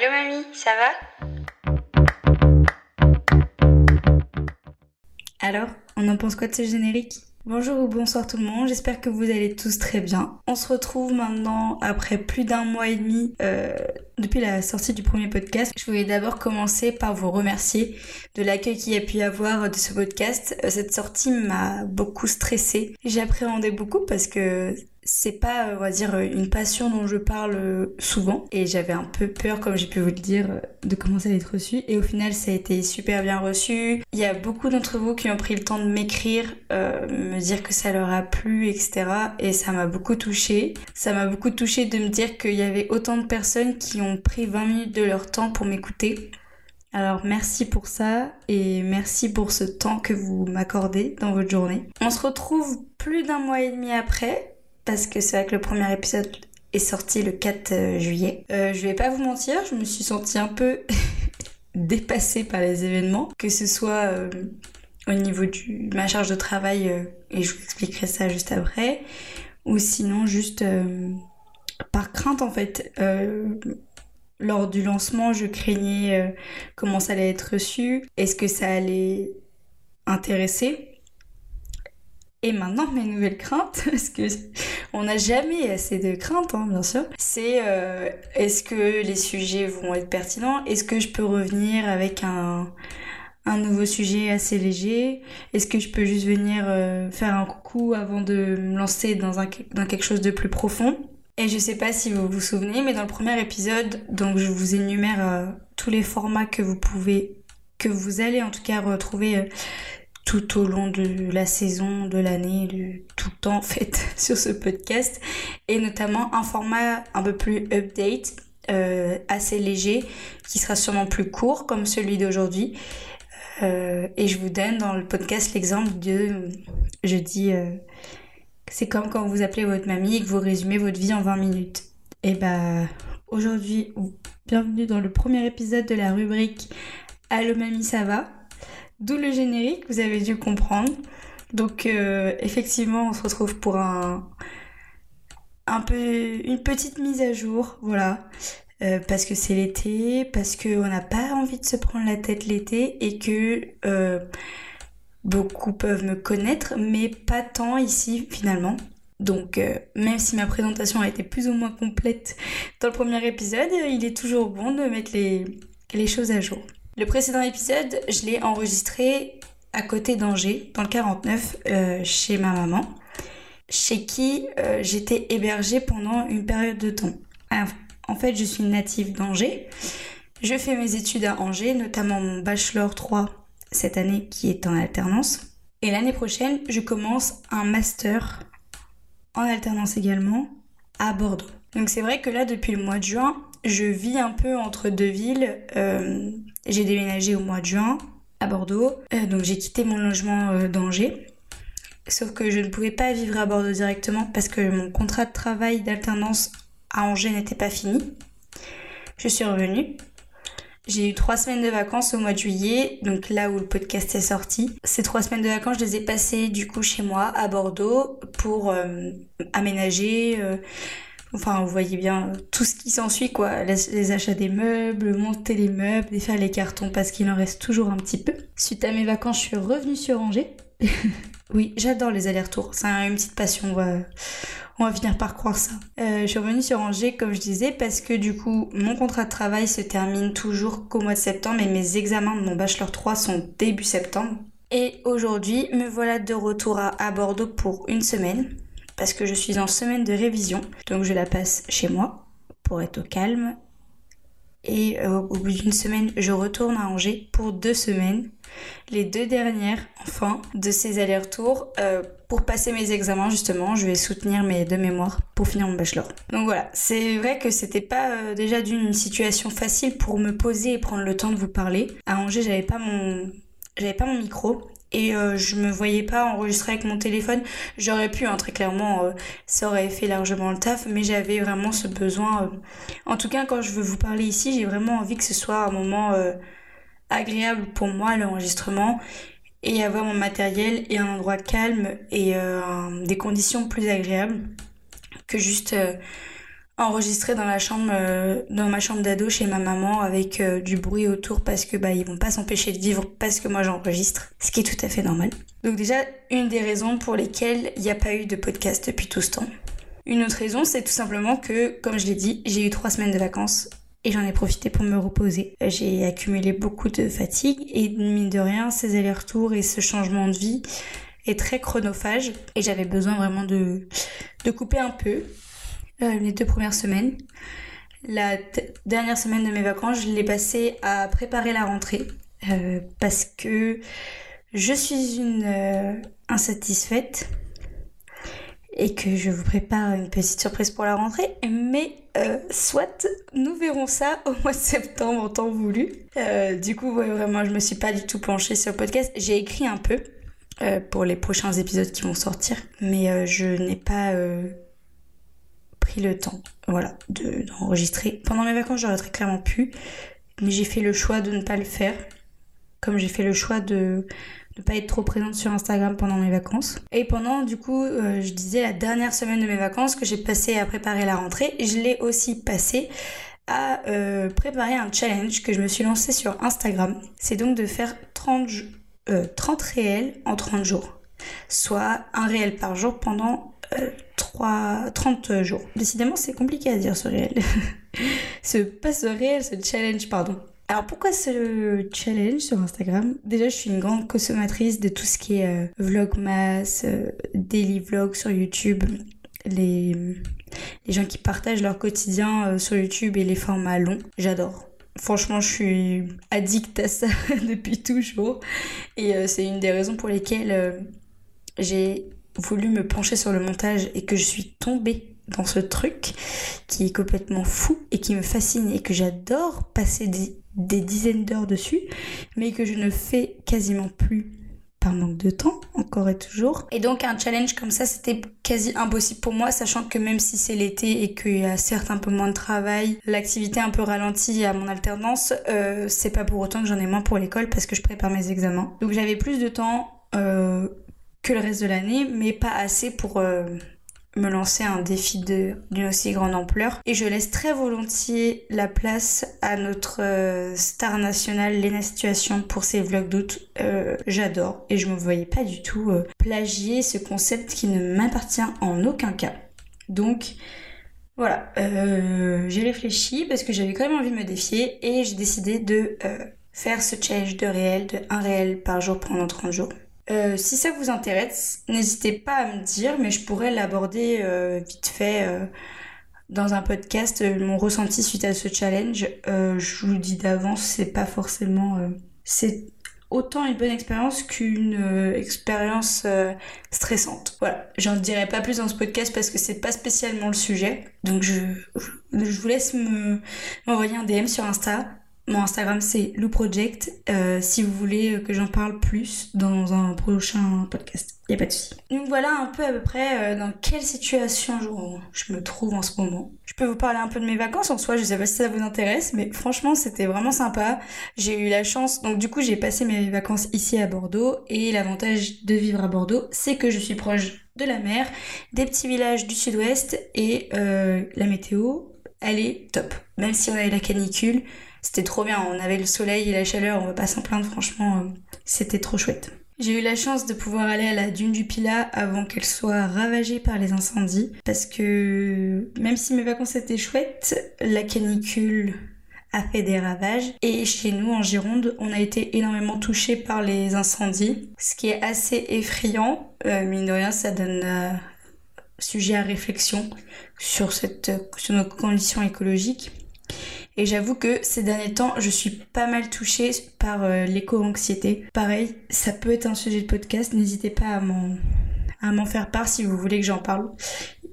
Allô mamie, ça va? Alors, on en pense quoi de ce générique? Bonjour ou bonsoir tout le monde, j'espère que vous allez tous très bien. On se retrouve maintenant après plus d'un mois et demi euh, depuis la sortie du premier podcast. Je voulais d'abord commencer par vous remercier de l'accueil qu'il y a pu avoir de ce podcast. Euh, cette sortie m'a beaucoup stressée. J'appréhendais beaucoup parce que c'est pas, on va dire, une passion dont je parle souvent. Et j'avais un peu peur, comme j'ai pu vous le dire, de commencer à être reçu. Et au final, ça a été super bien reçu. Il y a beaucoup d'entre vous qui ont pris le temps de m'écrire, euh, me dire que ça leur a plu, etc. Et ça m'a beaucoup touché. Ça m'a beaucoup touché de me dire qu'il y avait autant de personnes qui ont pris 20 minutes de leur temps pour m'écouter. Alors merci pour ça et merci pour ce temps que vous m'accordez dans votre journée. On se retrouve plus d'un mois et demi après parce que c'est vrai que le premier épisode est sorti le 4 euh, juillet. Euh, je vais pas vous mentir, je me suis sentie un peu dépassée par les événements, que ce soit euh, au niveau de ma charge de travail, et je vous expliquerai ça juste après, ou sinon juste par crainte en fait. lors du lancement, je craignais comment ça allait être reçu, est-ce que ça allait intéresser et maintenant, mes nouvelles craintes, parce que on n'a jamais assez de craintes, hein, bien sûr, c'est euh, est-ce que les sujets vont être pertinents? Est-ce que je peux revenir avec un, un nouveau sujet assez léger? Est-ce que je peux juste venir euh, faire un coucou avant de me lancer dans, un, dans quelque chose de plus profond? Et je sais pas si vous vous souvenez, mais dans le premier épisode, donc je vous énumère euh, tous les formats que vous pouvez, que vous allez en tout cas retrouver tout au long de la saison, de l'année, de tout le temps en fait sur ce podcast et notamment un format un peu plus update, euh, assez léger, qui sera sûrement plus court comme celui d'aujourd'hui. Euh, et je vous donne dans le podcast l'exemple de, je dis, euh, c'est comme quand vous appelez votre mamie et que vous résumez votre vie en 20 minutes. Et bah aujourd'hui, bienvenue dans le premier épisode de la rubrique Allô mamie ça va? D'où le générique, vous avez dû comprendre. Donc euh, effectivement, on se retrouve pour un, un peu une petite mise à jour, voilà. Euh, parce que c'est l'été, parce qu'on n'a pas envie de se prendre la tête l'été et que euh, beaucoup peuvent me connaître, mais pas tant ici finalement. Donc même si ma présentation a été plus ou moins complète dans le premier épisode, il est toujours bon de mettre les, les choses à jour. Le précédent épisode, je l'ai enregistré à côté d'Angers, dans le 49, euh, chez ma maman, chez qui euh, j'étais hébergée pendant une période de temps. en fait, je suis native d'Angers. Je fais mes études à Angers, notamment mon bachelor 3 cette année qui est en alternance. Et l'année prochaine, je commence un master en alternance également à Bordeaux. Donc c'est vrai que là, depuis le mois de juin, je vis un peu entre deux villes. Euh, j'ai déménagé au mois de juin à Bordeaux, euh, donc j'ai quitté mon logement euh, d'Angers. Sauf que je ne pouvais pas vivre à Bordeaux directement parce que mon contrat de travail d'alternance à Angers n'était pas fini. Je suis revenue. J'ai eu trois semaines de vacances au mois de juillet, donc là où le podcast est sorti. Ces trois semaines de vacances, je les ai passées du coup chez moi à Bordeaux pour aménager, Enfin, vous voyez bien tout ce qui s'ensuit, quoi. Les, achats des meubles, monter les meubles, défaire les cartons parce qu'il en reste toujours un petit peu. Suite à mes vacances, je suis revenue sur Angers. oui, j'adore les allers-retours. C'est une petite passion. On va, on finir par croire ça. Euh, je suis revenue sur Angers, comme je disais, parce que du coup, mon contrat de travail se termine toujours qu'au mois de septembre et mes examens de mon Bachelor 3 sont début septembre. Et aujourd'hui, me voilà de retour à Bordeaux pour une semaine parce que je suis en semaine de révision, donc je la passe chez moi pour être au calme. Et euh, au bout d'une semaine, je retourne à Angers pour deux semaines, les deux dernières, enfin, de ces allers-retours. Euh, pour passer mes examens, justement, je vais soutenir mes deux mémoires pour finir mon bachelor. Donc voilà, c'est vrai que c'était pas euh, déjà d'une situation facile pour me poser et prendre le temps de vous parler. À Angers, j'avais pas mon j'avais pas mon micro et euh, je me voyais pas enregistrer avec mon téléphone. J'aurais pu, hein, très clairement, euh, ça aurait fait largement le taf, mais j'avais vraiment ce besoin. Euh. En tout cas, quand je veux vous parler ici, j'ai vraiment envie que ce soit un moment agréable pour moi, l'enregistrement, et avoir mon matériel et un endroit calme et des conditions plus agréables que juste enregistré dans la chambre, euh, dans ma chambre d'ado chez ma maman avec euh, du bruit autour parce que bah ils vont pas s'empêcher de vivre parce que moi j'enregistre, ce qui est tout à fait normal. Donc déjà une des raisons pour lesquelles il n'y a pas eu de podcast depuis tout ce temps. Une autre raison, c'est tout simplement que, comme je l'ai dit, j'ai eu trois semaines de vacances et j'en ai profité pour me reposer. J'ai accumulé beaucoup de fatigue et mine de rien, ces allers-retours et ce changement de vie est très chronophage et j'avais besoin vraiment de, de couper un peu euh, les deux premières semaines. La dernière semaine de mes vacances, je l'ai passée à préparer la rentrée euh, parce que je suis une euh, insatisfaite et que je vous prépare une petite surprise pour la rentrée. Mais soit nous verrons ça au mois de septembre en temps voulu. Du coup, vraiment, je me suis pas du tout penchée sur le podcast. J'ai écrit un peu pour les prochains épisodes qui vont sortir, mais je n'ai pas le temps, voilà, d'enregistrer. Pendant mes vacances, j'aurais très clairement pu, mais j'ai fait le choix de ne pas le faire. Comme j'ai fait le choix de ne pas être trop présente sur Instagram pendant mes vacances. Et pendant, du coup, euh, je disais la dernière semaine de mes vacances que j'ai passé à préparer la rentrée, je l'ai aussi passé à euh, préparer un challenge que je me suis lancé sur Instagram. C'est donc de faire 30, 30 euh, réels en 30 jours. Soit un réel par jour pendant 3, 30 jours. Décidément, c'est compliqué à dire ce réel. ce, pas ce réel, ce challenge, pardon. Alors pourquoi ce challenge sur Instagram? Déjà, je suis une grande consommatrice de tout ce qui est euh, vlogmas, euh, daily vlog sur YouTube, les, les gens qui partagent leur quotidien euh, sur YouTube et les formats longs. J'adore. Franchement, je suis addict à ça depuis toujours. Et c'est une des raisons pour lesquelles j'ai voulu me pencher sur le montage et que je suis tombée dans ce truc qui est complètement fou et qui me fascine et que j'adore passer des dizaines d'heures dessus, mais que je ne fais quasiment plus par manque de temps, encore et toujours. Et donc un challenge comme ça, c'était quasi impossible pour moi, sachant que même si c'est l'été et qu'il y a certes un peu moins de travail, l'activité un peu ralentie à mon alternance, euh, c'est pas pour autant que j'en ai moins pour l'école parce que je prépare mes examens. Donc j'avais plus de temps euh, que le reste de l'année, mais pas assez pour... Euh, me lancer un défi d'une aussi grande ampleur. Et je laisse très volontiers la place à notre euh, star nationale Lena Situation pour ses vlogs d'août. Euh, j'adore et je me voyais pas du tout plagier ce concept qui ne m'appartient en aucun cas. Donc voilà, j'ai réfléchi parce que j'avais quand même envie de me défier et j'ai décidé de faire ce challenge de réel, de un réel par jour pendant 30 jours. Euh, si ça vous intéresse, n'hésitez pas à me dire, mais je pourrais l'aborder euh, vite fait euh, dans un podcast, mon ressenti suite à ce challenge. je vous le dis d'avance, c'est pas forcément... c'est autant une bonne expérience qu'une expérience stressante. Voilà, j'en dirai pas plus dans ce podcast parce que c'est pas spécialement le sujet. Donc je, je vous laisse me m'envoyer un DM sur Insta mon Instagram c'est Lou Project. Euh, si vous voulez que j'en parle plus dans un prochain podcast, y a pas de souci. Donc voilà un peu à peu près euh, dans quelle situation je, me trouve en ce moment. Je peux vous parler un peu de mes vacances en soi. Je sais pas si ça vous intéresse, mais franchement c'était vraiment sympa. J'ai eu la chance. Donc du coup j'ai passé mes vacances ici à Bordeaux et l'avantage de vivre à Bordeaux, c'est que je suis proche de la mer, des petits villages du sud-ouest et euh, la météo, elle est top. Même si on a eu la canicule c'était trop bien. On avait le soleil et la chaleur, on va pas s'en plaindre, franchement, euh, c'était trop chouette. J'ai eu la chance de pouvoir aller à la dune du Pilat avant qu'elle soit ravagée par les incendies. Parce que même si mes vacances étaient chouettes, la canicule a fait des ravages. Et chez nous, en Gironde, on a été énormément touchés par les incendies. Ce qui est assez effrayant. Euh, mine de rien, ça donne euh, sujet à réflexion sur, cette, sur nos conditions écologiques. Et j'avoue que ces derniers temps, je suis pas mal touchée par euh, l'éco-anxiété. Pareil, ça peut être un sujet de podcast, n'hésitez pas à m'en, faire part si vous voulez que j'en parle.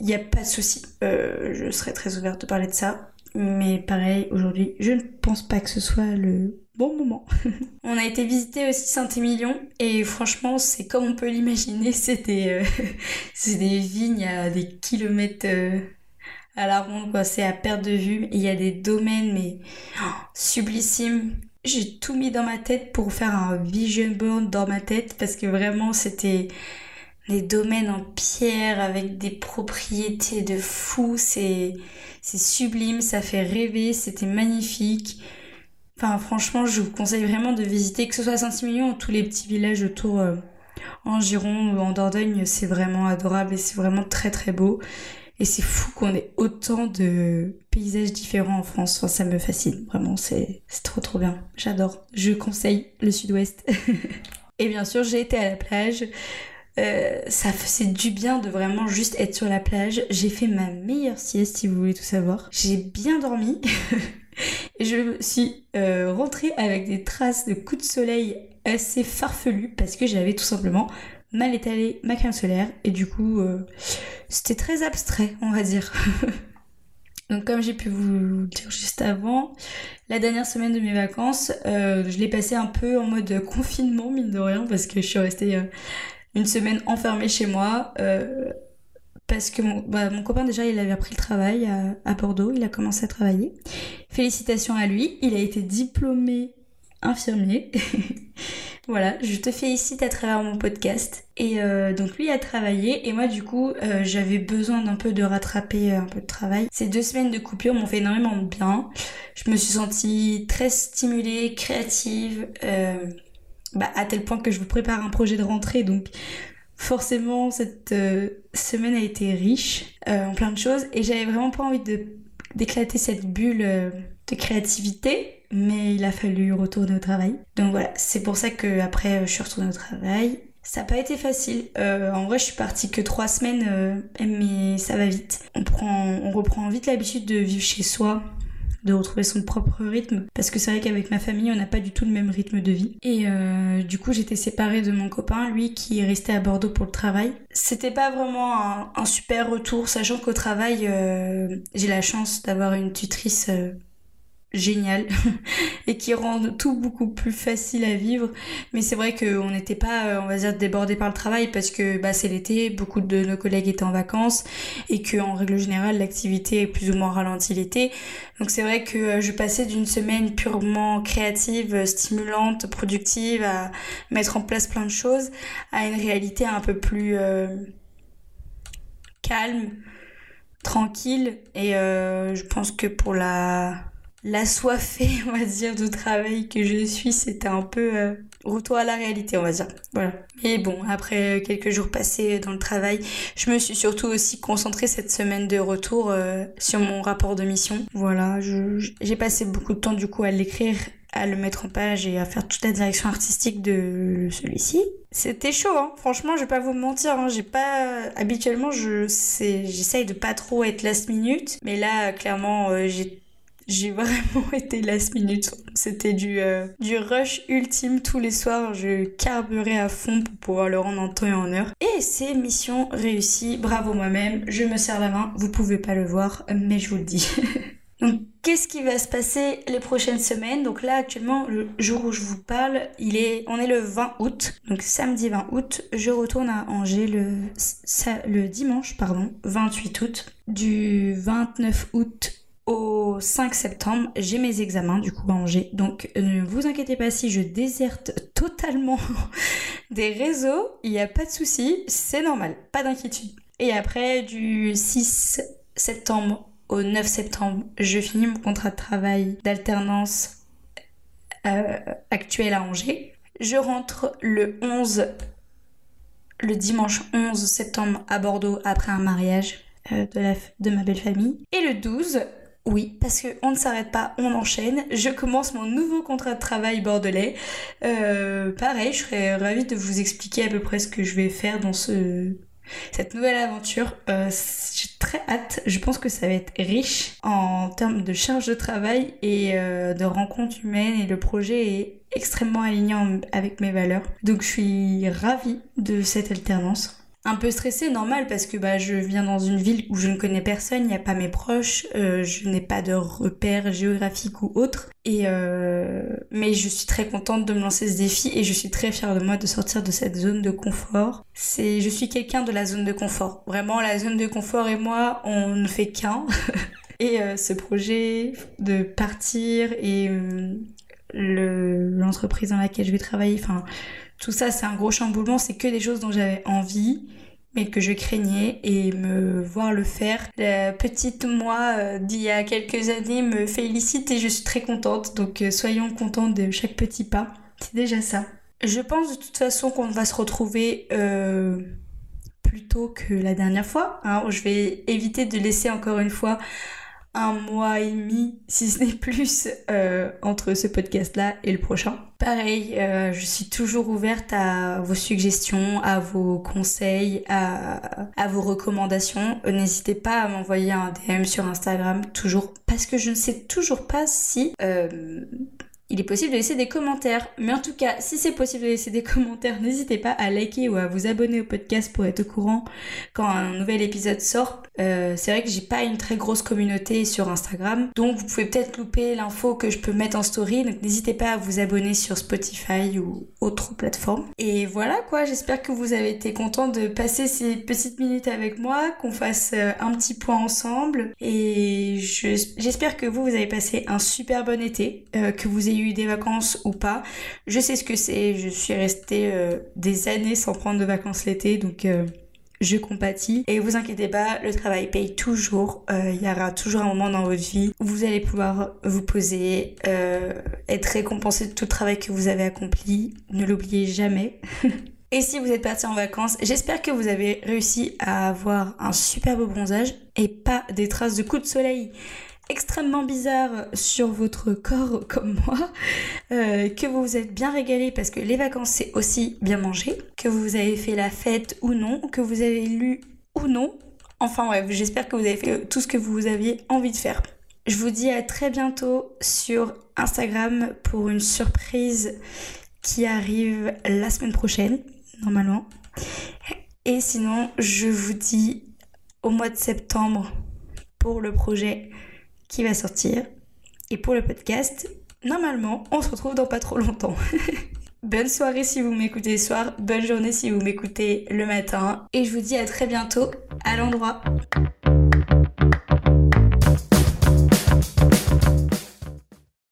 Il n'y a pas de souci, euh, je serai très ouverte de parler de ça. Mais pareil, aujourd'hui, je ne pense pas que ce soit le bon moment. on a été visiter aussi Saint-Émilion et franchement, c'est comme on peut l'imaginer, c'était c'est des vignes à des kilomètres à la ronde. C'est à perte de vue. Il y a des domaines, mais oh, sublissimes. J'ai tout mis dans ma tête pour faire un vision board dans ma tête parce que vraiment c'était des domaines en pierre avec des propriétés de fou. C'est, sublime, ça fait rêver, c'était magnifique. Enfin, franchement, je vous conseille vraiment de visiter, que ce soit à Saint-Emilion ou tous les petits villages autour euh, en Gironde ou en Dordogne. C'est vraiment adorable et c'est vraiment très très beau. Et c'est fou qu'on ait autant de paysages différents en France. Enfin, ça me fascine. Vraiment, c'est trop trop bien. J'adore. Je conseille le sud-ouest. et bien sûr, j'ai été à la plage. Euh, ça faisait du bien de vraiment juste être sur la plage. J'ai fait ma meilleure sieste, si vous voulez tout savoir. J'ai bien dormi. et je suis euh, rentrée avec des traces de coups de soleil assez farfelus parce que j'avais tout simplement mal étalé ma crème solaire et du coup euh, c'était très abstrait on va dire. Donc comme j'ai pu vous dire juste avant, la dernière semaine de mes vacances, je l'ai passé un peu en mode confinement mine de rien parce que je suis restée une semaine enfermée chez moi. Euh, parce que mon, bah, mon, copain déjà il avait appris le travail à, Bordeaux, il a commencé à travailler. Félicitations à lui, il a été diplômé infirmier. voilà, je te félicite à travers mon podcast. Et euh, donc lui a travaillé et moi du coup euh, j'avais besoin d'un peu de rattraper un peu de travail. Ces deux semaines de coupure m'ont fait énormément de bien. Je me suis sentie très stimulée, créative. Bah, à tel point que je vous prépare un projet de rentrée, donc forcément cette euh, semaine a été riche euh, en plein de choses et j'avais vraiment pas envie de d'éclater cette bulle euh, de créativité, mais il a fallu retourner au travail. Donc voilà, c'est pour ça que après je suis retournée au travail. Ça n'a pas été facile. en vrai, je suis partie que trois semaines, mais ça va vite. On prend, on reprend vite l'habitude de vivre chez soi, de retrouver son propre rythme parce que c'est vrai qu'avec ma famille on n'a pas du tout le même rythme de vie et euh, du coup j'étais séparée de mon copain lui qui est resté à Bordeaux pour le travail c'était pas vraiment un, super retour sachant qu'au travail euh, j'ai la chance d'avoir une tutrice euh, génial et qui rendent tout beaucoup plus facile à vivre. Mais c'est vrai qu'on n'était pas, euh, on va dire, débordé par le travail parce que bah, c'est l'été, beaucoup de nos collègues étaient en vacances et qu'en règle générale, l'activité est plus ou moins ralentie l'été. Donc c'est vrai que euh, je passais d'une semaine purement créative, stimulante, productive, à mettre en place plein de choses, à une réalité un peu plus euh, calme, tranquille. Et je pense que pour la l'assoiffée, on va dire, de travail que je suis, c'était un peu euh, retour à la réalité, on va dire. Voilà. Et bon, après quelques jours passés dans le travail, je me suis surtout aussi concentrée cette semaine de retour euh, sur mon rapport de mission. Voilà, j'ai passé beaucoup de temps du coup à l'écrire à le mettre en page et à faire toute la direction artistique de celui-ci. C'était chaud, hein. franchement, je vais pas vous mentir, hein. j'ai pas habituellement je j'essaye de pas trop être last minute, mais là clairement euh, j'ai j'ai vraiment été last minute. C'était du, euh, du rush ultime tous les soirs. Je carburais à fond pour pouvoir le rendre en temps et en heure. Et c'est mission réussie. Bravo moi-même. Je me serre la main. Vous pouvez pas le voir, mais je vous le dis. Donc, qu'est-ce qui va se passer les prochaines semaines? Donc là, actuellement, le jour où je vous parle, il est, on est le 20 août. Donc samedi 20 août, je retourne à Angers le, le dimanche, pardon, 28 août. Du 29 août au 5 septembre, j'ai mes examens du coup à Angers. Donc ne vous inquiétez pas si je déserte totalement des réseaux, il n'y a pas de souci, c'est normal, pas d'inquiétude. Et après du 6 septembre au 9 septembre, je finis mon contrat de travail d'alternance euh, actuel à Angers. Je rentre le 11 le dimanche 11 septembre à Bordeaux après un mariage euh, de, la, de ma belle famille. Et le 12, oui, parce qu'on ne s'arrête pas, on enchaîne. Je commence mon nouveau contrat de travail bordelais. Euh, pareil, je serais ravie de vous expliquer à peu près ce que je vais faire dans ce cette nouvelle aventure. Euh, j'ai très hâte. Je pense que ça va être riche en termes de charge de travail et euh, de rencontres humaines. Et le projet est extrêmement aligné avec mes valeurs. Donc je suis ravie de cette alternance un peu stressée, normal, parce que bah, je viens dans une ville où je ne connais personne, il n'y a pas mes proches, euh, je n'ai pas de repères géographiques ou autres. Euh, mais je suis très contente de me lancer ce défi et je suis très fière de moi de sortir de cette zone de confort. C'est, je suis quelqu'un de la zone de confort. Vraiment, la zone de confort et moi, on ne fait qu'un. et euh, ce projet de partir et l'entreprise dans laquelle je vais travailler, enfin Tout ça, c'est un gros chamboulement, c'est que des choses dont j'avais envie mais que je craignais et me voir le faire. La petite moi euh, d'il y a quelques années me félicite et je suis très contente, donc euh, soyons contents de chaque petit pas. C'est déjà ça. Je pense de toute façon qu'on va se retrouver euh, plus tôt que la dernière fois. Hein. Je vais éviter de laisser encore une fois un mois et demi, si ce n'est plus, euh, entre ce podcast-là et le prochain. Pareil, euh, je suis toujours ouverte à vos suggestions, à vos conseils, à, vos recommandations. Euh, n'hésitez pas à m'envoyer un DM sur Instagram, toujours, parce que je ne sais toujours pas si il est possible de laisser des commentaires. Mais en tout cas, si c'est possible de laisser des commentaires, n'hésitez pas à liker ou à vous abonner au podcast pour être au courant quand un nouvel épisode sort. Euh, c'est vrai que j'ai pas une très grosse communauté sur Instagram, donc vous pouvez peut-être louper l'info que je peux mettre en story. Donc n'hésitez pas à vous abonner sur Spotify ou autre plateforme. Et voilà quoi, j'espère que vous avez été content de passer ces petites minutes avec moi, qu'on fasse euh, un petit point ensemble. Et j'espère que vous, vous avez passé un super bon été, euh, que vous ayez eu des vacances ou pas. Je sais ce que c'est, je suis restée euh, des années sans prendre de vacances l'été, donc euh, je compatis. Et vous inquiétez pas, le travail paye toujours. Euh, il y aura toujours un moment dans votre vie où vous allez pouvoir vous poser, être récompensé de tout le travail que vous avez accompli. Ne l'oubliez jamais. Et si vous êtes parti en vacances, j'espère que vous avez réussi à avoir un superbe bronzage et pas des traces de coups de soleil extrêmement bizarre sur votre corps comme moi, euh, que vous vous êtes bien régalé parce que les vacances c'est aussi bien manger, que vous avez fait la fête ou non, que vous avez lu ou non. Enfin bref, j'espère que vous avez fait tout ce que vous aviez envie de faire. Je vous dis à très bientôt sur Instagram pour une surprise qui arrive la semaine prochaine, normalement. Et sinon, je vous dis au mois de septembre pour le projet qui va sortir. Et pour le podcast, normalement, on se retrouve dans pas trop longtemps. bonne soirée si vous m'écoutez soir, bonne journée si vous m'écoutez le matin. Et je vous dis à très bientôt à l'endroit.